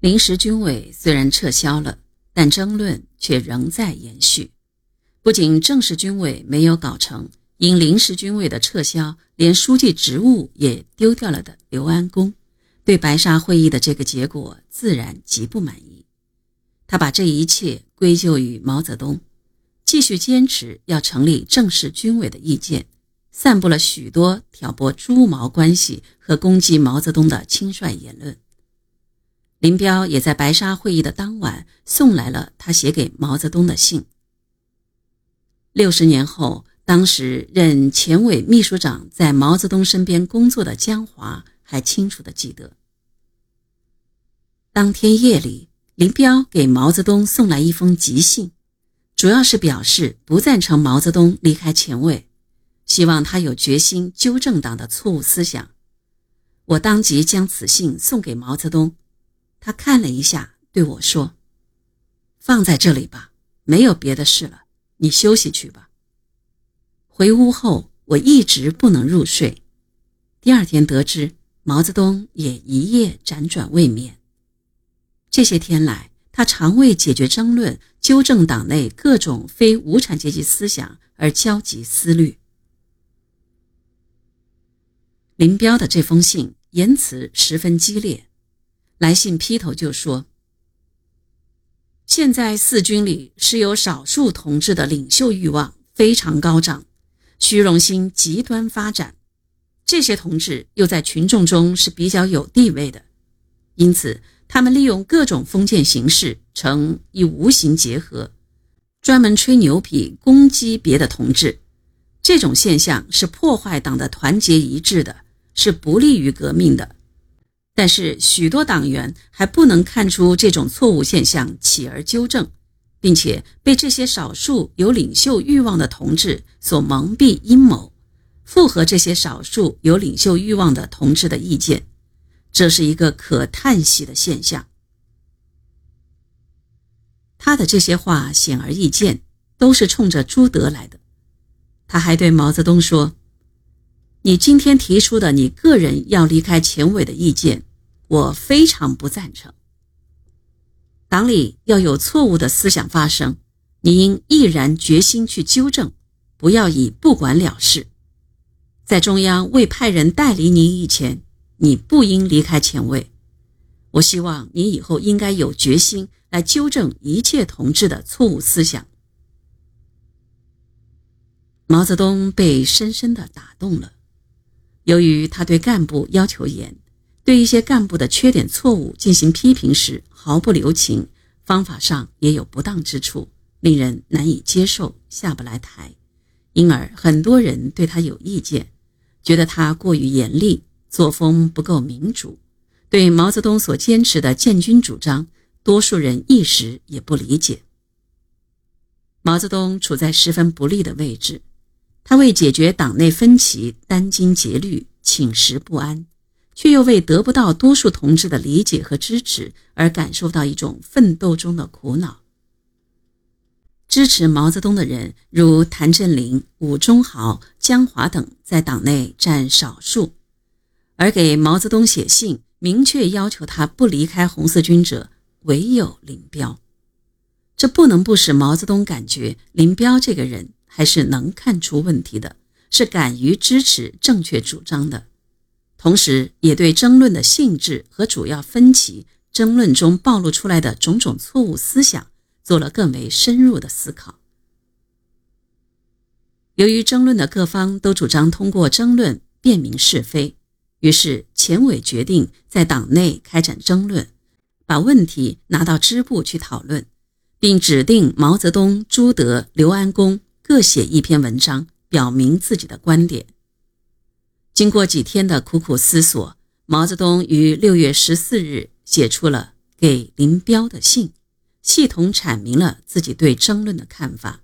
临时军委虽然撤销了，但争论却仍在延续。不仅正式军委没有搞成，因临时军委的撤销，连书记职务也丢掉了的刘安恭，对白沙会议的这个结果自然极不满意。他把这一切归咎于毛泽东，继续坚持要成立正式军委的意见，散布了许多挑拨朱毛关系和攻击毛泽东的轻率言论。林彪也在白沙会议的当晚送来了他写给毛泽东的信。六十年后，当时任前委秘书长，在毛泽东身边工作的江华还清楚的记得，当天夜里，林彪给毛泽东送来一封急信，主要是表示不赞成毛泽东离开前委，希望他有决心纠正党的错误思想。我当即将此信送给毛泽东。他看了一下，对我说：“放在这里吧，没有别的事了，你休息去吧。”回屋后，我一直不能入睡。第二天得知毛泽东也一夜辗转未眠。这些天来，他常为解决争论、纠正党内各种非无产阶级思想而焦急思虑。林彪的这封信言辞十分激烈。来信劈头就说：“现在四军里是有少数同志的领袖欲望非常高涨，虚荣心极端发展。这些同志又在群众中是比较有地位的，因此他们利用各种封建形式，成一无形结合，专门吹牛皮攻击别的同志。这种现象是破坏党的团结一致的，是不利于革命的。”但是许多党员还不能看出这种错误现象，起而纠正，并且被这些少数有领袖欲望的同志所蒙蔽阴谋，附和这些少数有领袖欲望的同志的意见，这是一个可叹息的现象。他的这些话显而易见，都是冲着朱德来的。他还对毛泽东说：“你今天提出的你个人要离开前委的意见。”我非常不赞成。党里要有错误的思想发生，你应毅然决心去纠正，不要以不管了事。在中央未派人代理你以前，你不应离开前卫。我希望你以后应该有决心来纠正一切同志的错误思想。毛泽东被深深的打动了，由于他对干部要求严。对一些干部的缺点错误进行批评时毫不留情，方法上也有不当之处，令人难以接受，下不来台。因而很多人对他有意见，觉得他过于严厉，作风不够民主。对毛泽东所坚持的建军主张，多数人一时也不理解。毛泽东处在十分不利的位置，他为解决党内分歧殚精竭虑，寝食不安。却又为得不到多数同志的理解和支持而感受到一种奋斗中的苦恼。支持毛泽东的人如谭震林、伍中豪、江华等，在党内占少数；而给毛泽东写信，明确要求他不离开红四军者，唯有林彪。这不能不使毛泽东感觉林彪这个人还是能看出问题的，是敢于支持正确主张的。同时，也对争论的性质和主要分歧、争论中暴露出来的种种错误思想做了更为深入的思考。由于争论的各方都主张通过争论辨明是非，于是前委决定在党内开展争论，把问题拿到支部去讨论，并指定毛泽东、朱德、刘安恭各写一篇文章，表明自己的观点。经过几天的苦苦思索，毛泽东于六月十四日写出了给林彪的信，系统阐明了自己对争论的看法，